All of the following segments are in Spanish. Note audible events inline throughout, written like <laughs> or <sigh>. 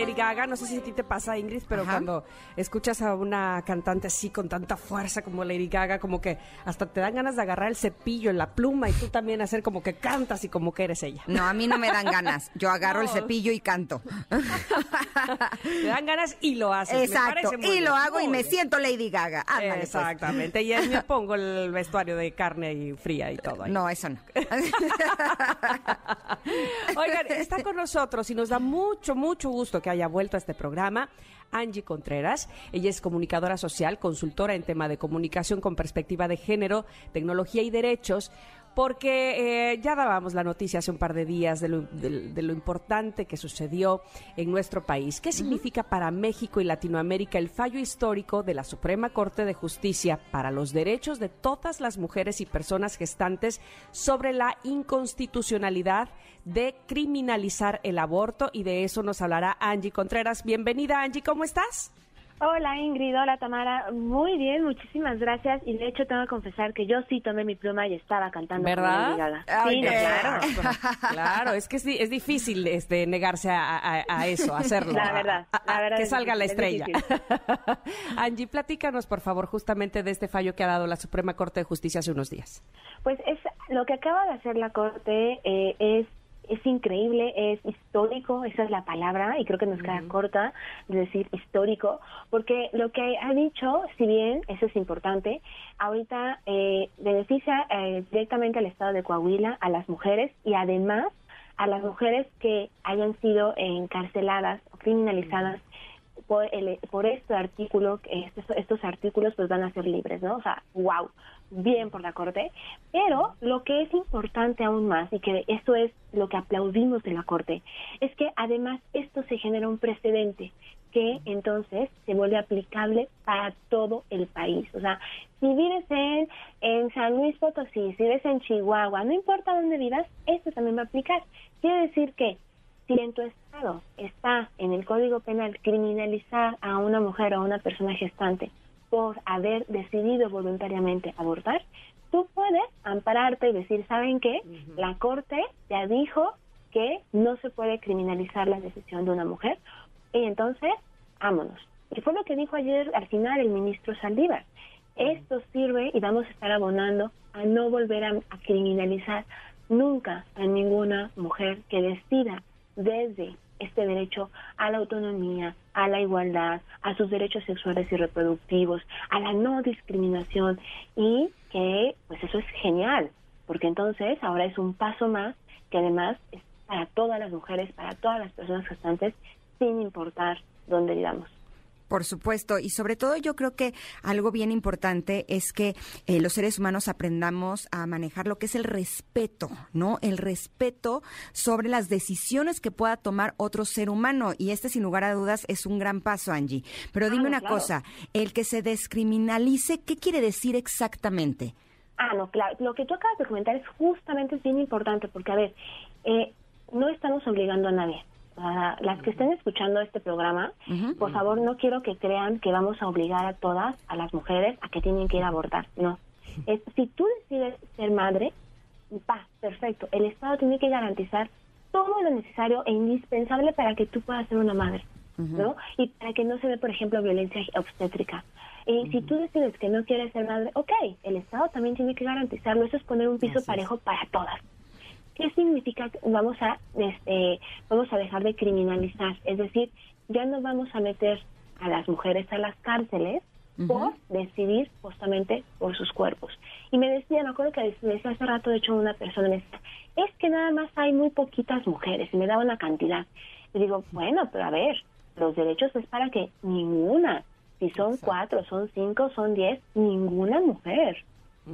Lady Gaga. No sé si a ti te pasa, Ingrid, pero cuando escuchas a una cantante así con tanta fuerza como Lady Gaga, como que hasta te dan ganas de agarrar el cepillo en la pluma y tú también hacer como que cantas y como que eres ella. No, a mí no me dan ganas. Yo agarro el cepillo y canto. Te dan ganas y lo haces. Exacto. Y lo hago y me siento Lady Gaga. Ándale, pues. Exactamente. Y ahí me pongo el vestuario de carne y fría y todo. ahí. No, eso no. <laughs> Oigan, está con nosotros y nos da mucho, mucho gusto que haya vuelto a este programa Angie Contreras. Ella es comunicadora social, consultora en tema de comunicación con perspectiva de género, tecnología y derechos. Porque eh, ya dábamos la noticia hace un par de días de lo, de- de lo importante que sucedió en nuestro país. ¿Qué significa para México y Latinoamérica el fallo histórico de la Suprema Corte de Justicia para los derechos de todas las mujeres y personas gestantes sobre la inconstitucionalidad de criminalizar el aborto? Y de eso nos hablará Angie Contreras. Bienvenida, Angie, ¿cómo estás? Hola Ingrid, hola Tamara, muy bien, muchísimas gracias y de hecho tengo que confesar que yo sí tomé mi pluma y estaba cantando ¿Verdad? Gaga. Ay, Sí, no, claro. <laughs> Claro, es que es, es difícil este, negarse a, a- a eso, a hacerlo. La verdad, a- la verdad Que salga la estrella. es <laughs> Angie, platícanos, por favor, justamente de este fallo que ha dado la Suprema Corte de Justicia hace unos días. Pues es lo que acaba de hacer la Corte eh, es es increíble, es histórico, esa es la palabra, y creo que nos queda corta de decir histórico, porque lo que ha dicho, si bien eso es importante, ahorita eh, beneficia eh, directamente al Estado de Coahuila, a las mujeres, y además a las mujeres que hayan sido encarceladas o criminalizadas por, el, por este artículo, estos, estos artículos pues van a ser libres, ¿no? O sea, wow, bien por la Corte. Pero lo que es importante aún más, y que eso es lo que aplaudimos de la Corte, es que además esto se genera un precedente que entonces se vuelve aplicable para todo el país. O sea, si vives en, en San Luis Potosí, si vives en Chihuahua, no importa dónde vivas, esto también va a aplicar. Quiere decir que si en tu estado está en el Código Penal criminalizar a una mujer o a una persona gestante por haber decidido voluntariamente abortar, tú puedes ampararte y decir, ¿saben qué? La Corte ya dijo que no se puede criminalizar la decisión de una mujer y entonces, vámonos. Y fue lo que dijo ayer al final el ministro Saldívar. Esto sirve y vamos a estar abonando a no volver a, a criminalizar nunca a ninguna mujer que decida desde este derecho a la autonomía, a la igualdad, a sus derechos sexuales y reproductivos, a la no discriminación y que pues eso es genial, porque entonces ahora es un paso más que además es para todas las mujeres, para todas las personas gestantes, sin importar dónde vivamos. Por supuesto, y sobre todo yo creo que algo bien importante es que eh, los seres humanos aprendamos a manejar lo que es el respeto, ¿no? El respeto sobre las decisiones que pueda tomar otro ser humano. Y este, sin lugar a dudas, es un gran paso, Angie. Pero dime una claro. cosa, el que se descriminalice, ¿qué quiere decir exactamente? Ah, no, claro. Lo que tú acabas de comentar es justamente bien importante porque, a ver, eh, no estamos obligando a nadie. Las que estén escuchando este programa, por favor, no quiero que crean que vamos a obligar a todas, a las mujeres, a que tienen que ir a abortar. No. Es, si tú decides ser madre, va, perfecto. El Estado tiene que garantizar todo lo necesario e indispensable para que tú puedas ser una madre, ¿no? Y para que no se dé, por ejemplo, violencia obstétrica. Y si tú decides que no quieres ser madre, ok, el Estado también tiene que garantizarlo. Eso es poner un piso parejo para todas. ¿Qué significa vamos a este, dejar de criminalizar? Es decir, ya no vamos a meter a las mujeres a las cárceles por decidir justamente por sus cuerpos. Y me decía, me acuerdo que me decía hace rato, de hecho, una persona me decía, es que nada más hay muy poquitas mujeres, y me daba una cantidad. Y digo, bueno, pero a ver, los derechos es para que ninguna, si son cuatro, son cinco, son diez, ninguna mujer.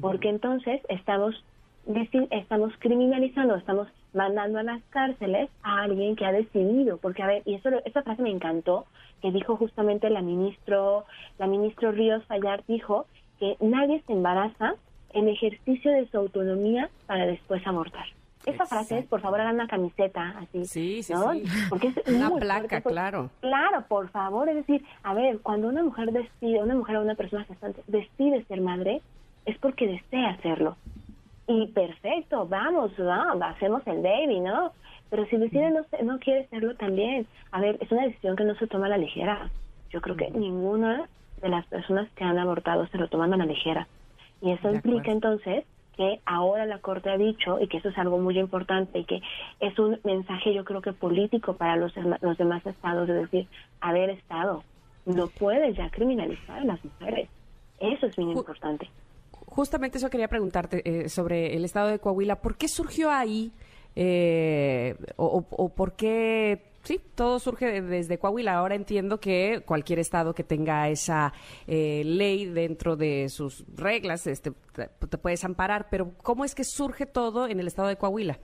Porque entonces estamos deci- estamos criminalizando, estamos mandando a las cárceles a alguien que ha decidido, porque a ver, y eso esa frase me encantó, que dijo justamente la ministro, la ministro Ríos Fallar dijo que nadie se embaraza en ejercicio de su autonomía para después abortar. Esa frase es, por favor, hagan una camiseta así. Sí, sí, ¿no? sí. Porque es Una muy placa, fuerte, porque- claro. Claro, por favor, es decir, a ver, cuando una mujer decide, una mujer o una persona gestante decide ser madre, es porque desea hacerlo. Y perfecto, vamos, ¿no? hacemos el baby, ¿no? Pero si decide no, no quiere serlo también, a ver, es una decisión que no se toma a la ligera. Yo creo que ninguna de las personas que han abortado se lo toman a la ligera. Y eso implica entonces que ahora la Corte ha dicho, y que eso es algo muy importante, y que es un mensaje yo creo que político para los, los demás estados, de decir, a ver, Estado, no puedes ya criminalizar a las mujeres. Eso es bien importante. Justamente eso quería preguntarte eh, sobre el estado de Coahuila. ¿Por qué surgió ahí? eh, o, o- por qué? Sí, todo surge de- desde Coahuila. Ahora entiendo que cualquier estado que tenga esa eh, ley dentro de sus reglas este, te, te puedes amparar. Pero ¿cómo es que surge todo en el estado de Coahuila?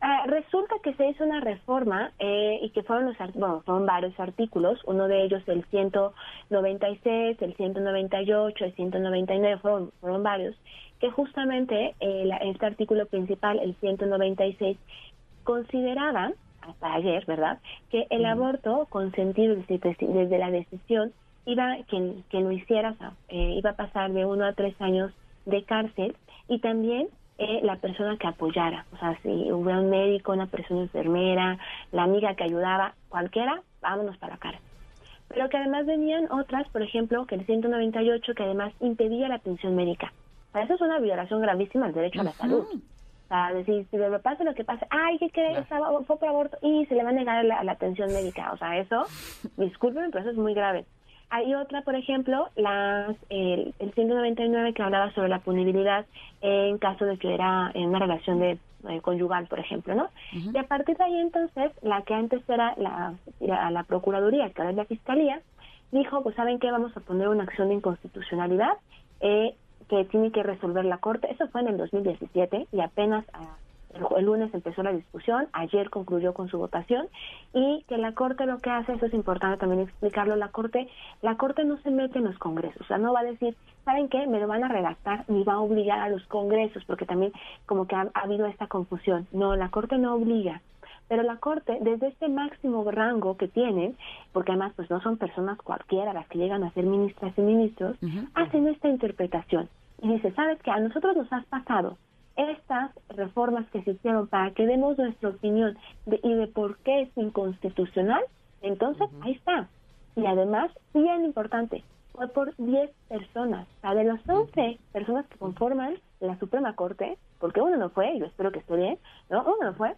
Ah, resulta que se hizo una reforma eh, y que fueron los bueno, fueron varios artículos, uno de ellos el 196, el 198, el 199, fueron, fueron varios, que justamente eh, la- este artículo principal, el 196, consideraba, hasta ayer, ¿verdad?, que el aborto consentido desde, la decisión iba, quien, quien lo hiciera, eh, iba a pasar de uno a tres años de cárcel y también eh, la persona que apoyara, o sea, si hubiera un médico, una persona enfermera, la amiga que ayudaba, cualquiera, vámonos para la cárcel. Pero que además venían otras, por ejemplo, que el 198, que además impedía la atención médica. O sea, eso es una violación gravísima al derecho a la salud. O sea, decir, si le pasa lo que pasa, ay, ¿qué cree? Estaba- Fue por aborto y se le va a negar la, la atención médica. O sea, eso, discúlpenme, pero eso es muy grave. Hay otra, por ejemplo, las, el, el 199 que hablaba sobre la punibilidad en caso de que era en una relación de eh, conyugal, por ejemplo, ¿no? Y a partir de ahí, entonces, la que antes era la, la, la Procuraduría, que ahora es la Fiscalía, dijo, pues, ¿saben qué? Vamos a poner una acción de inconstitucionalidad eh, que tiene que resolver la Corte. Eso fue en el 2017 y apenas ah, el, el lunes empezó la discusión, ayer concluyó con su votación y que la Corte lo que hace, eso es importante también explicarlo, la Corte, la Corte no se mete en los congresos, o sea, no va a decir, ¿saben qué? Me lo van a redactar ni va a obligar a los congresos, porque también como que ha, ha habido esta confusión. No, la Corte no obliga, pero la Corte, desde este máximo rango que tienen, porque además pues no son personas cualquiera las que llegan a ser ministras y ministros, hacen esta interpretación y dice, ¿sabes qué? A nosotros nos has pasado estas reformas que se hicieron para que demos nuestra opinión de- y de por qué es inconstitucional, entonces ahí está. Y además, bien importante, fue por 10 personas. O sea, de las 11 personas que conforman la Suprema Corte, porque uno no fue, yo espero que esté bien, ¿no? Uno no fue,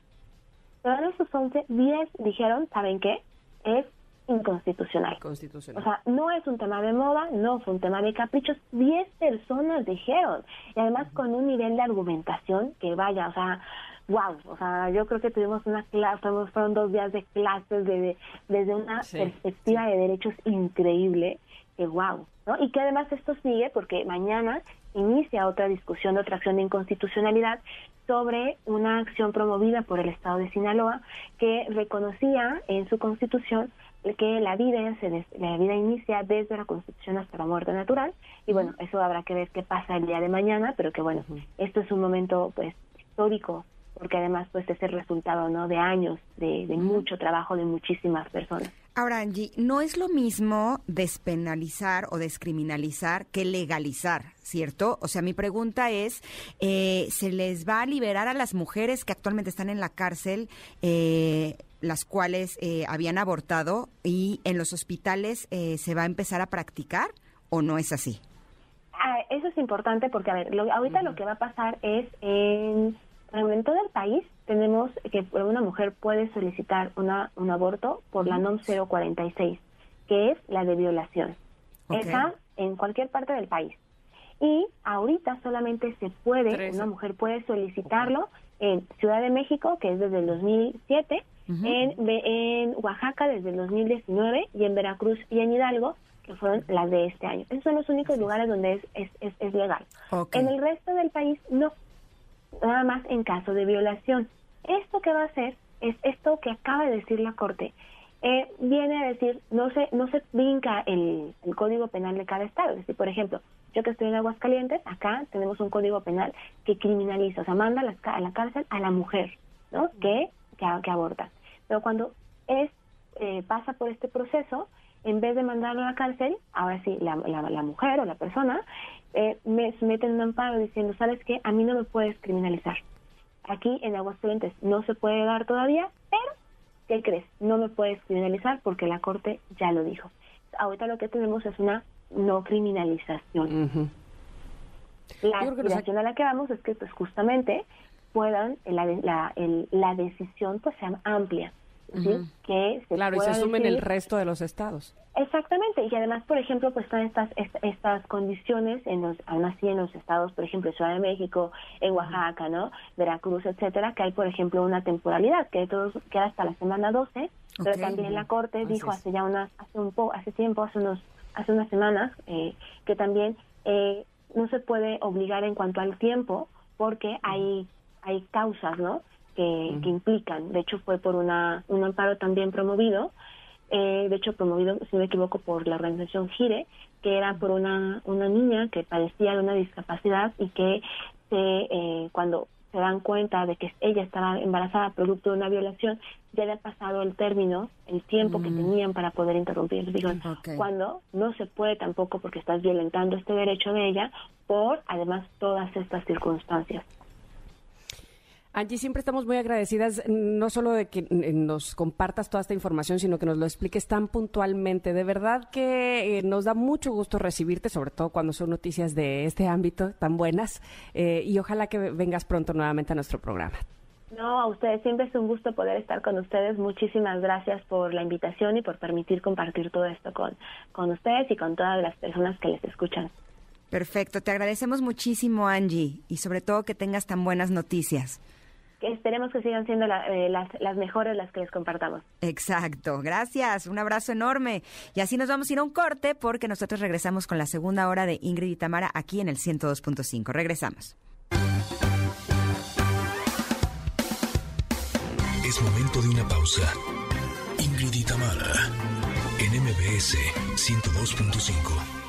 pero de esos 11, 10 dijeron, ¿saben qué? Es inconstitucional. Constitucional. O sea, no es un tema de moda, no fue un tema de caprichos. Diez personas dijeron. Y además con un nivel de argumentación que vaya, o sea, wow. O sea, yo creo que tuvimos una clase, fueron- fueron dos días de clases de, de- desde una Sí, perspectiva de derechos increíble. Que wow. ¿no? Y que además esto sigue porque mañana inicia otra discusión, otra acción de inconstitucionalidad sobre una acción promovida por el Estado de Sinaloa que reconocía en su constitución que la vida se des- la vida inicia desde la constitución hasta la muerte natural. Y bueno eso habrá que ver qué pasa el día de mañana pero que bueno esto es un momento pues histórico porque además pues es el resultado no de años de, de mucho trabajo de muchísimas personas Ahora, Angie, no es lo mismo despenalizar o descriminalizar que legalizar, ¿cierto? O sea, mi pregunta es, eh, ¿se les va a liberar a las mujeres que actualmente están en la cárcel, eh, las cuales eh, habían abortado, y en los hospitales eh, se va a empezar a practicar o no es así? Ah, eso es importante porque, a ver, lo- ahorita lo que va a pasar es, en, ejemplo, en todo el país tenemos que una mujer puede solicitar una, un aborto por la NOM 046, que es la de violación. Ok. Esa en cualquier parte del país. Y ahorita solamente se puede, una mujer puede solicitarlo en Ciudad de México, que es desde el 2007, en, Ve- en Oaxaca desde el 2019 y en Veracruz y en Hidalgo, que fueron las de este año. Esos son los únicos lugares donde es, es, es, es legal. En el resto del país no, nada más en caso de violación. Esto que va a hacer es esto que acaba de decir la Corte. eh, viene a decir, no se, no se brinca el, el, código penal de cada estado. Es decir, por ejemplo, yo que estoy en Aguascalientes, acá tenemos un código penal que criminaliza, o sea, manda a la, a la cárcel a la mujer, ¿no? Que, que, que aborta. Pero cuando es eh, pasa por este proceso, en vez de mandarlo a la cárcel, ahora sí, la, la, mujer o la persona eh, me mete en un amparo diciendo, ¿sabes qué? A mí no me puedes criminalizar. Aquí en Aguascalientes no se puede dar todavía, pero ¿qué crees? No me puedes criminalizar porque la Corte ya lo dijo. Ahorita lo que tenemos es una no criminalización. La aspiración a la que vamos es que pues justamente puedan, la, la, la decisión pues sea amplia que se claro y se asumen el resto de los estados. Exactamente y además por ejemplo pues están estas estas condiciones en los aún así en los estados por ejemplo Ciudad de México en Oaxaca no Veracruz etcétera que hay por ejemplo una temporalidad que todos queda hasta la semana 12 pero también la corte dijo hace ya unas hace un poco hace tiempo hace unos hace unas semanas eh, que también eh, no se puede obligar en cuanto al tiempo porque hay hay causas no que, implican. De hecho, fue por una, un amparo también promovido, eh, de hecho promovido, si no me equivoco, por la organización GIRE, que era por una, una niña que padecía de una discapacidad y que se, eh, cuando se dan cuenta de que ella estaba embarazada producto de una violación, ya le ha pasado el término, el tiempo que tenían para poder interrumpir. Digo, cuando no se puede tampoco porque estás violentando este derecho de ella por además todas estas circunstancias. Angie, siempre estamos muy agradecidas, no solo de que nos compartas toda esta información, sino que nos lo expliques tan puntualmente. De verdad que eh, nos da mucho gusto recibirte, sobre todo cuando son noticias de este ámbito tan buenas. Eh, y ojalá que vengas pronto nuevamente a nuestro programa. No, a ustedes siempre es un gusto poder estar con ustedes. Muchísimas gracias por la invitación y por permitir compartir todo esto con, con ustedes y con todas las personas que les escuchan. Perfecto, te agradecemos muchísimo Angie y sobre todo que tengas tan buenas noticias esperemos que sigan siendo eh, las, las mejores las que les compartamos. Exacto, gracias, un abrazo enorme. Y así nos vamos a ir a un corte porque nosotros regresamos con la segunda hora de Ingrid y Tamara aquí en el 102.5. Regresamos. Es momento de una pausa. Ingrid y Tamara en MBS 102.5.